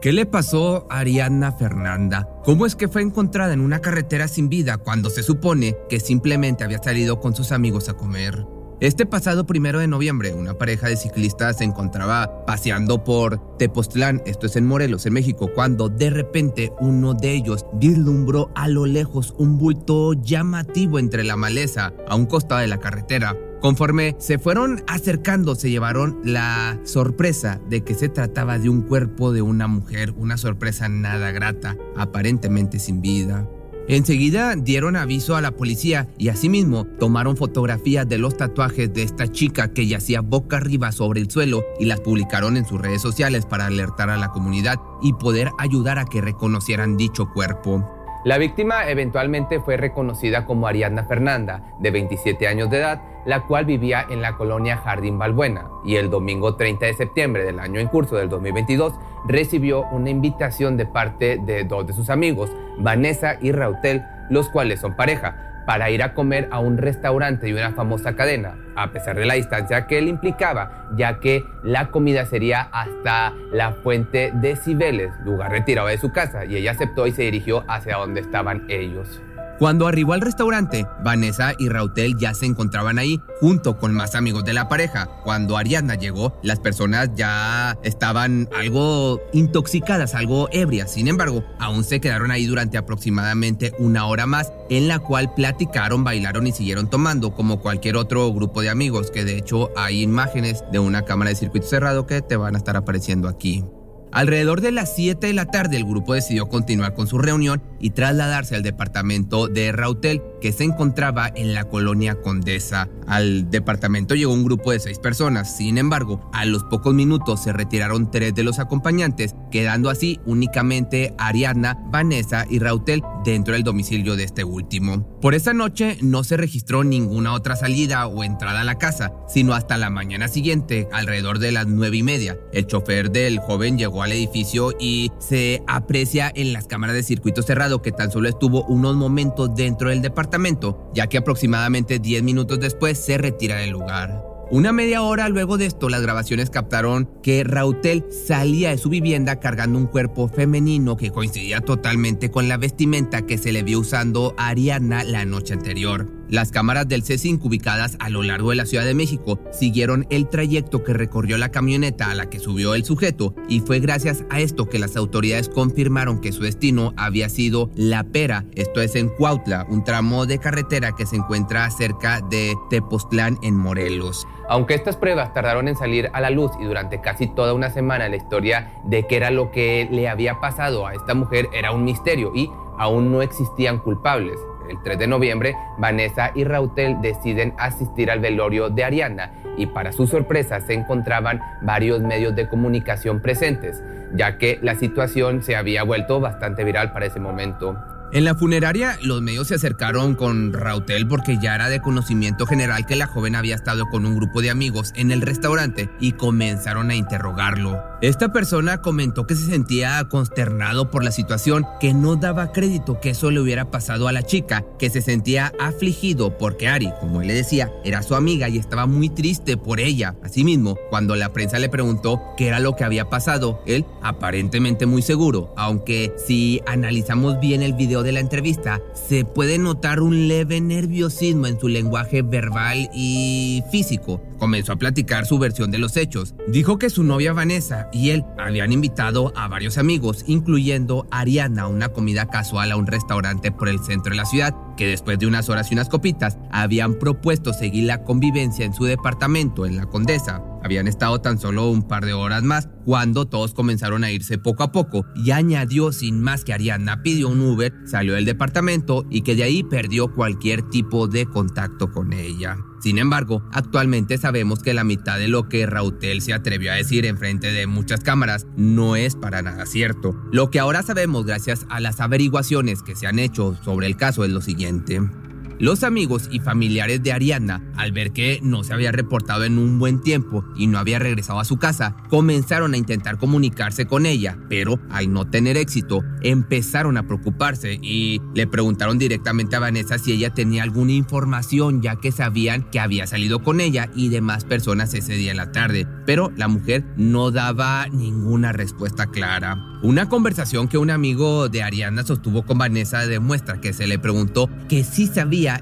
¿Qué le pasó a Ariadna Fernanda? ¿Cómo es que fue encontrada en una carretera sin vida cuando se supone que simplemente había salido con sus amigos a comer? Este pasado primero de noviembre, una pareja de ciclistas se encontraba paseando por Tepoztlán, esto es en Morelos, en México, cuando de repente uno de ellos vislumbró a lo lejos un bulto llamativo entre la maleza a un costado de la carretera. Conforme se fueron acercando, se llevaron la sorpresa de que se trataba de un cuerpo de una mujer, una sorpresa nada grata, aparentemente sin vida. Enseguida dieron aviso a la policía y asimismo tomaron fotografías de los tatuajes de esta chica que yacía boca arriba sobre el suelo y las publicaron en sus redes sociales para alertar a la comunidad y poder ayudar a que reconocieran dicho cuerpo. La víctima eventualmente fue reconocida como Ariadna Fernanda, de 27 años de edad, la cual vivía en la colonia Jardín Balbuena, y el domingo 30 de septiembre del año en curso del 2022 recibió una invitación de parte de dos de sus amigos, Vanessa y Rautel, los cuales son pareja, para ir a comer a un restaurante de una famosa cadena, a pesar de la distancia que él implicaba, ya que la comida sería hasta la fuente de Cibeles, lugar retirado de su casa, y ella aceptó y se dirigió hacia donde estaban ellos. Cuando arribó al restaurante, Vanessa y Rautel ya se encontraban ahí junto con más amigos de la pareja. Cuando Ariadna llegó, las personas ya estaban algo intoxicadas, algo ebrias. Sin embargo, aún se quedaron ahí durante aproximadamente una hora más, en la cual platicaron, bailaron y siguieron tomando como cualquier otro grupo de amigos, que de hecho hay imágenes de una cámara de circuito cerrado que te van a estar apareciendo aquí. Alrededor de las 7 de la tarde el grupo decidió continuar con su reunión y trasladarse al departamento de Rautel, que se encontraba en la colonia Condesa. Al departamento llegó un grupo de seis personas, sin embargo, a los pocos minutos se retiraron tres de los acompañantes, quedando así únicamente Ariadna, Vanessa y Rautel dentro del domicilio de este último. Por esa noche no se registró ninguna otra salida o entrada a la casa, sino hasta la mañana siguiente, alrededor de las nueve y media. El chofer del joven llegó al edificio y se aprecia en las cámaras de circuito cerrado que tan solo estuvo unos momentos dentro del departamento, ya que aproximadamente 10 minutos después se retira del lugar. Una media hora luego de esto, las grabaciones captaron que Rautel salía de su vivienda cargando un cuerpo femenino que coincidía totalmente con la vestimenta que se le vio usando a Ariana la noche anterior. Las cámaras del C5 ubicadas a lo largo de la Ciudad de México siguieron el trayecto que recorrió la camioneta a la que subió el sujeto y fue gracias a esto que las autoridades confirmaron que su destino había sido La Pera, esto es en Cuautla, un tramo de carretera que se encuentra cerca de Tepoztlán en Morelos. Aunque estas pruebas tardaron en salir a la luz y durante casi toda una semana la historia de qué era lo que le había pasado a esta mujer era un misterio y aún no existían culpables el 3 de noviembre, Vanessa y Rautel deciden asistir al velorio de Ariana y para su sorpresa se encontraban varios medios de comunicación presentes, ya que la situación se había vuelto bastante viral para ese momento. En la funeraria, los medios se acercaron con Rautel porque ya era de conocimiento general que la joven había estado con un grupo de amigos en el restaurante y comenzaron a interrogarlo. Esta persona comentó que se sentía consternado por la situación, que no daba crédito que eso le hubiera pasado a la chica, que se sentía afligido porque Ari, como él le decía, era su amiga y estaba muy triste por ella. Asimismo, cuando la prensa le preguntó qué era lo que había pasado, él aparentemente muy seguro, aunque si analizamos bien el video de la entrevista, se puede notar un leve nerviosismo en su lenguaje verbal y físico. Comenzó a platicar su versión de los hechos. Dijo que su novia Vanessa y él habían invitado a varios amigos, incluyendo Ariana, a una comida casual a un restaurante por el centro de la ciudad, que después de unas horas y unas copitas habían propuesto seguir la convivencia en su departamento en la Condesa. Habían estado tan solo un par de horas más cuando todos comenzaron a irse poco a poco y añadió sin más que Ariana pidió un Uber, salió del departamento y que de ahí perdió cualquier tipo de contacto con ella. Sin embargo, actualmente sabemos que la mitad de lo que Rautel se atrevió a decir en frente de muchas cámaras no es para nada cierto. Lo que ahora sabemos gracias a las averiguaciones que se han hecho sobre el caso es lo siguiente. Los amigos y familiares de Ariadna, al ver que no se había reportado en un buen tiempo y no había regresado a su casa, comenzaron a intentar comunicarse con ella, pero al no tener éxito, empezaron a preocuparse y le preguntaron directamente a Vanessa si ella tenía alguna información, ya que sabían que había salido con ella y demás personas ese día en la tarde, pero la mujer no daba ninguna respuesta clara. Una conversación que un amigo de Ariana sostuvo con Vanessa demuestra que se le preguntó que sí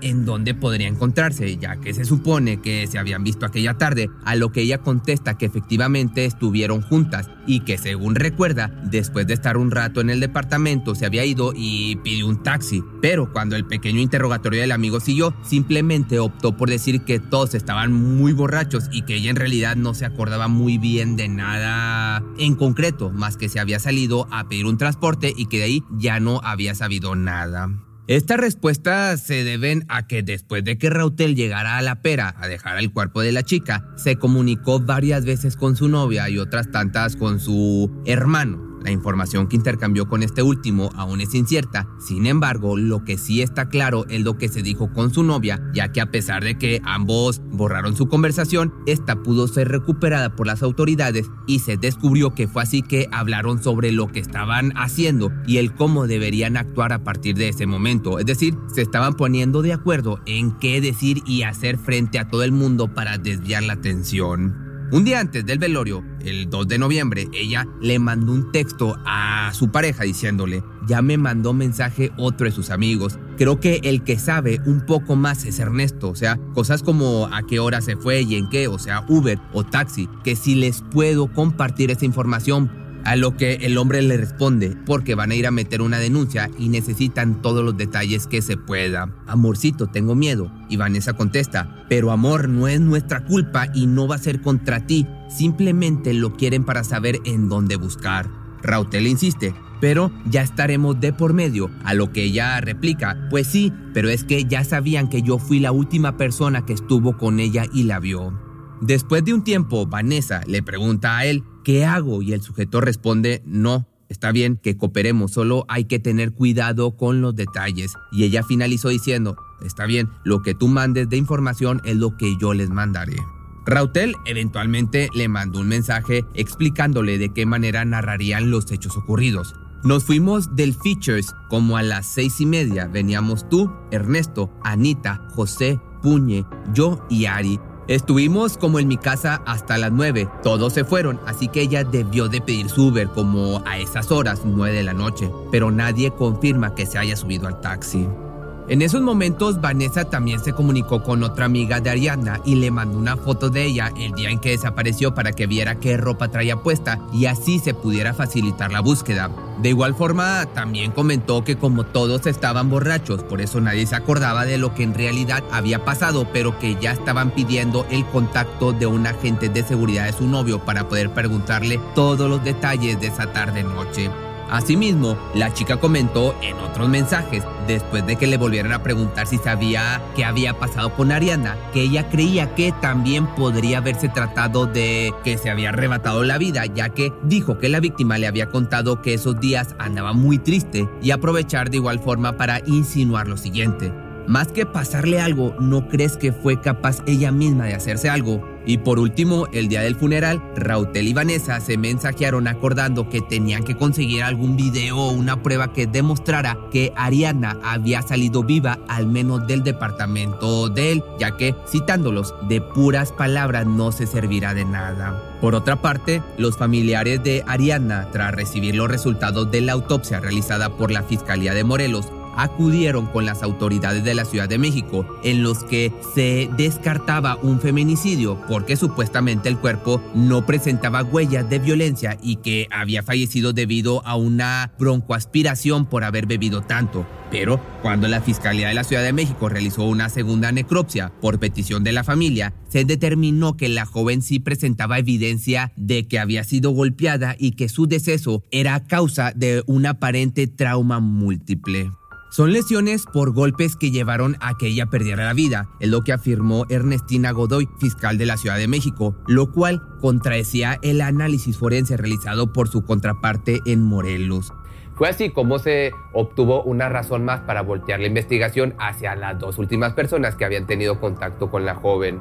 en dónde podría encontrarse, ya que se supone que se habían visto aquella tarde, a lo que ella contesta que efectivamente estuvieron juntas y que según recuerda, después de estar un rato en el departamento se había ido y pidió un taxi, pero cuando el pequeño interrogatorio del amigo siguió, simplemente optó por decir que todos estaban muy borrachos y que ella en realidad no se acordaba muy bien de nada en concreto, más que se había salido a pedir un transporte y que de ahí ya no había sabido nada. Estas respuestas se deben a que después de que Rautel llegara a la pera a dejar el cuerpo de la chica, se comunicó varias veces con su novia y otras tantas con su hermano, la información que intercambió con este último aún es incierta, sin embargo, lo que sí está claro es lo que se dijo con su novia, ya que a pesar de que ambos borraron su conversación, esta pudo ser recuperada por las autoridades y se descubrió que fue así que hablaron sobre lo que estaban haciendo y el cómo deberían actuar a partir de ese momento, es decir, se estaban poniendo de acuerdo en qué decir y hacer frente a todo el mundo para desviar la atención. Un día antes del velorio, el 2 de noviembre, ella le mandó un texto a su pareja diciéndole, ya me mandó mensaje otro de sus amigos. Creo que el que sabe un poco más es Ernesto, o sea, cosas como a qué hora se fue y en qué, o sea, Uber o taxi, que si les puedo compartir esa información a lo que el hombre le responde, porque van a ir a meter una denuncia y necesitan todos los detalles que se pueda. Amorcito, tengo miedo. Y Vanessa contesta, pero amor, no es nuestra culpa y no va a ser contra ti. Simplemente lo quieren para saber en dónde buscar. Rautel insiste, pero ya estaremos de por medio, a lo que ella replica, pues sí, pero es que ya sabían que yo fui la última persona que estuvo con ella y la vio. Después de un tiempo, Vanessa le pregunta a él, ¿qué hago? Y el sujeto responde, no, está bien que cooperemos, solo hay que tener cuidado con los detalles. Y ella finalizó diciendo, está bien, lo que tú mandes de información es lo que yo les mandaré. Rautel eventualmente le mandó un mensaje explicándole de qué manera narrarían los hechos ocurridos. Nos fuimos del Features como a las seis y media. Veníamos tú, Ernesto, Anita, José, Puñe, yo y Ari Estuvimos como en mi casa hasta las 9. Todos se fueron, así que ella debió de pedir su Uber como a esas horas, 9 de la noche, pero nadie confirma que se haya subido al taxi. En esos momentos, Vanessa también se comunicó con otra amiga de Ariadna y le mandó una foto de ella el día en que desapareció para que viera qué ropa traía puesta y así se pudiera facilitar la búsqueda. De igual forma, también comentó que como todos estaban borrachos, por eso nadie se acordaba de lo que en realidad había pasado, pero que ya estaban pidiendo el contacto de un agente de seguridad de su novio para poder preguntarle todos los detalles de esa tarde-noche. Asimismo, la chica comentó en otros mensajes, después de que le volvieran a preguntar si sabía qué había pasado con Ariana, que ella creía que también podría haberse tratado de que se había arrebatado la vida, ya que dijo que la víctima le había contado que esos días andaba muy triste y aprovechar de igual forma para insinuar lo siguiente. Más que pasarle algo, ¿no crees que fue capaz ella misma de hacerse algo? Y por último, el día del funeral, Rautel y Vanessa se mensajearon acordando que tenían que conseguir algún video o una prueba que demostrara que Ariana había salido viva al menos del departamento de él, ya que, citándolos, de puras palabras no se servirá de nada. Por otra parte, los familiares de Ariana, tras recibir los resultados de la autopsia realizada por la Fiscalía de Morelos, acudieron con las autoridades de la Ciudad de México, en los que se descartaba un feminicidio porque supuestamente el cuerpo no presentaba huellas de violencia y que había fallecido debido a una broncoaspiración por haber bebido tanto. Pero cuando la Fiscalía de la Ciudad de México realizó una segunda necropsia por petición de la familia, se determinó que la joven sí presentaba evidencia de que había sido golpeada y que su deceso era causa de un aparente trauma múltiple. Son lesiones por golpes que llevaron a que ella perdiera la vida, es lo que afirmó Ernestina Godoy, fiscal de la Ciudad de México, lo cual contradecía el análisis forense realizado por su contraparte en Morelos. Fue así como se obtuvo una razón más para voltear la investigación hacia las dos últimas personas que habían tenido contacto con la joven,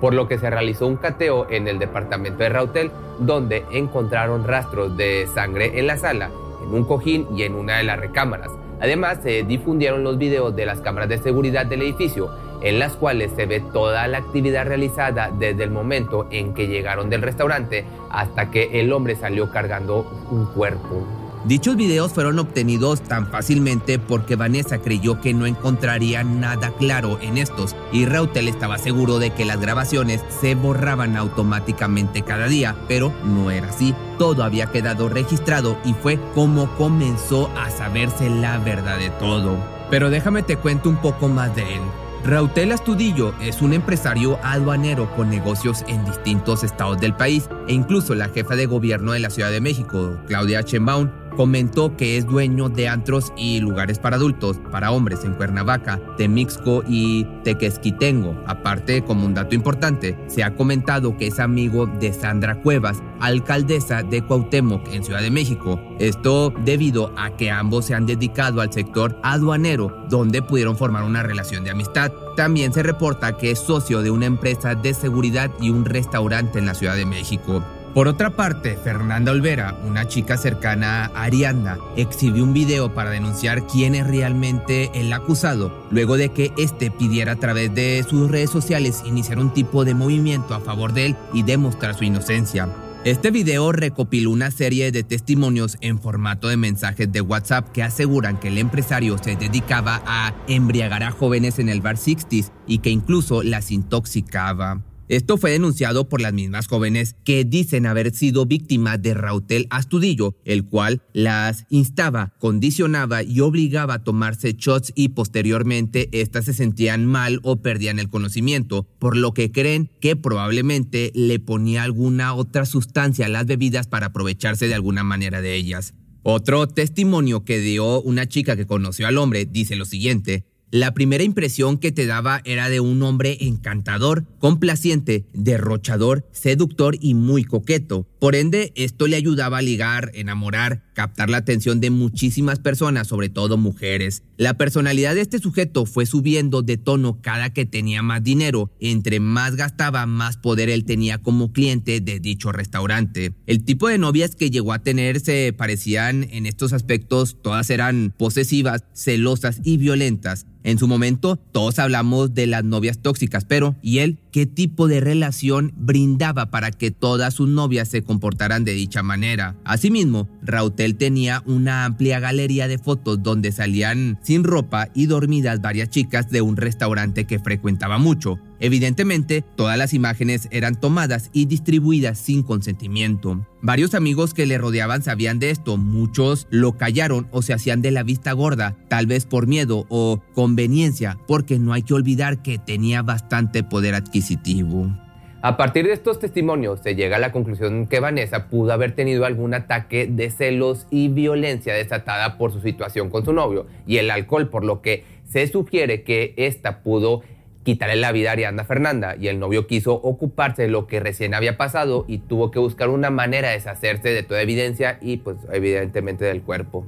por lo que se realizó un cateo en el departamento de Rautel, donde encontraron rastros de sangre en la sala, en un cojín y en una de las recámaras. Además, se difundieron los videos de las cámaras de seguridad del edificio, en las cuales se ve toda la actividad realizada desde el momento en que llegaron del restaurante hasta que el hombre salió cargando un cuerpo. Dichos videos fueron obtenidos tan fácilmente porque Vanessa creyó que no encontraría nada claro en estos y Rautel estaba seguro de que las grabaciones se borraban automáticamente cada día, pero no era así. Todo había quedado registrado y fue como comenzó a saberse la verdad de todo. Pero déjame te cuento un poco más de él. Rautel Astudillo es un empresario aduanero con negocios en distintos estados del país e incluso la jefa de gobierno de la Ciudad de México, Claudia Sheinbaum, comentó que es dueño de antros y lugares para adultos, para hombres en Cuernavaca, Temixco y Tequesquitengo. Aparte, como un dato importante, se ha comentado que es amigo de Sandra Cuevas, alcaldesa de Cuauhtémoc en Ciudad de México. Esto debido a que ambos se han dedicado al sector aduanero, donde pudieron formar una relación de amistad. También se reporta que es socio de una empresa de seguridad y un restaurante en la Ciudad de México. Por otra parte, Fernanda Olvera, una chica cercana a Arianda, exhibió un video para denunciar quién es realmente el acusado, luego de que éste pidiera a través de sus redes sociales iniciar un tipo de movimiento a favor de él y demostrar su inocencia. Este video recopiló una serie de testimonios en formato de mensajes de WhatsApp que aseguran que el empresario se dedicaba a embriagar a jóvenes en el bar 60s y que incluso las intoxicaba. Esto fue denunciado por las mismas jóvenes que dicen haber sido víctimas de Rautel Astudillo, el cual las instaba, condicionaba y obligaba a tomarse shots y posteriormente éstas se sentían mal o perdían el conocimiento, por lo que creen que probablemente le ponía alguna otra sustancia a las bebidas para aprovecharse de alguna manera de ellas. Otro testimonio que dio una chica que conoció al hombre dice lo siguiente, la primera impresión que te daba era de un hombre encantador, complaciente, derrochador, seductor y muy coqueto. Por ende, esto le ayudaba a ligar, enamorar, captar la atención de muchísimas personas, sobre todo mujeres. La personalidad de este sujeto fue subiendo de tono cada que tenía más dinero. Entre más gastaba, más poder él tenía como cliente de dicho restaurante. El tipo de novias que llegó a tener se parecían en estos aspectos, todas eran posesivas, celosas y violentas. En su momento, todos hablamos de las novias tóxicas, pero ¿y él qué tipo de relación brindaba para que todas sus novias se comportaran de dicha manera? Asimismo, Rautel tenía una amplia galería de fotos donde salían sin ropa y dormidas varias chicas de un restaurante que frecuentaba mucho. Evidentemente, todas las imágenes eran tomadas y distribuidas sin consentimiento. Varios amigos que le rodeaban sabían de esto, muchos lo callaron o se hacían de la vista gorda, tal vez por miedo o conveniencia, porque no hay que olvidar que tenía bastante poder adquisitivo. A partir de estos testimonios se llega a la conclusión que Vanessa pudo haber tenido algún ataque de celos y violencia desatada por su situación con su novio y el alcohol, por lo que se sugiere que esta pudo quitarle la vida a Ariana Fernanda y el novio quiso ocuparse de lo que recién había pasado y tuvo que buscar una manera de deshacerse de toda evidencia y pues evidentemente del cuerpo.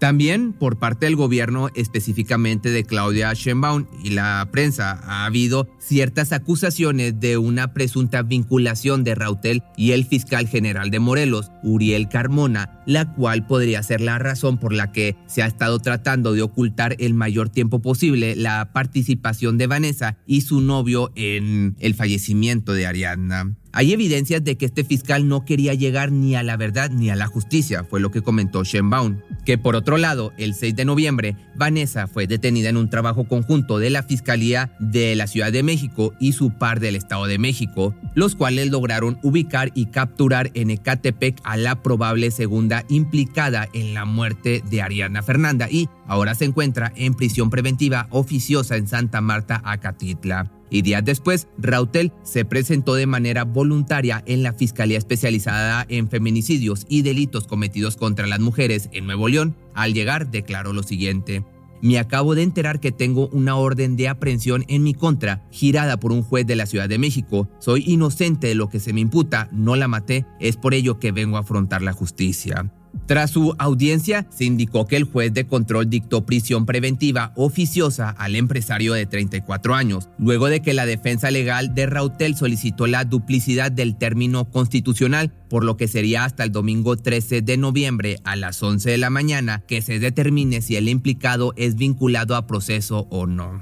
También por parte del gobierno, específicamente de Claudia Sheinbaum y la prensa, ha habido ciertas acusaciones de una presunta vinculación de Rautel y el fiscal general de Morelos, Uriel Carmona, la cual podría ser la razón por la que se ha estado tratando de ocultar el mayor tiempo posible la participación de Vanessa y su novio en el fallecimiento de Ariadna. Hay evidencias de que este fiscal no quería llegar ni a la verdad ni a la justicia, fue lo que comentó Shenbaum. Que por otro lado, el 6 de noviembre, Vanessa fue detenida en un trabajo conjunto de la Fiscalía de la Ciudad de México y su par del Estado de México, los cuales lograron ubicar y capturar en Ecatepec a la probable segunda implicada en la muerte de Ariana Fernanda y ahora se encuentra en prisión preventiva oficiosa en Santa Marta, Acatitla y días después, Rautel se presentó de manera voluntaria en la Fiscalía Especializada en Feminicidios y Delitos Cometidos contra las Mujeres en Nuevo León. Al llegar, declaró lo siguiente. Me acabo de enterar que tengo una orden de aprehensión en mi contra, girada por un juez de la Ciudad de México. Soy inocente de lo que se me imputa, no la maté, es por ello que vengo a afrontar la justicia. Tras su audiencia, se indicó que el juez de control dictó prisión preventiva oficiosa al empresario de 34 años, luego de que la defensa legal de Rautel solicitó la duplicidad del término constitucional, por lo que sería hasta el domingo 13 de noviembre a las 11 de la mañana que se determine si el implicado es vinculado a proceso o no.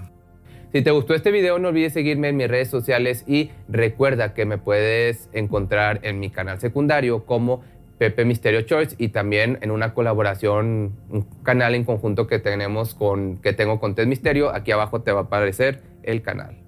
Si te gustó este video no olvides seguirme en mis redes sociales y recuerda que me puedes encontrar en mi canal secundario como Pepe Misterio Choice y también en una colaboración, un canal en conjunto que tenemos con, que tengo con Ted Misterio. Aquí abajo te va a aparecer el canal.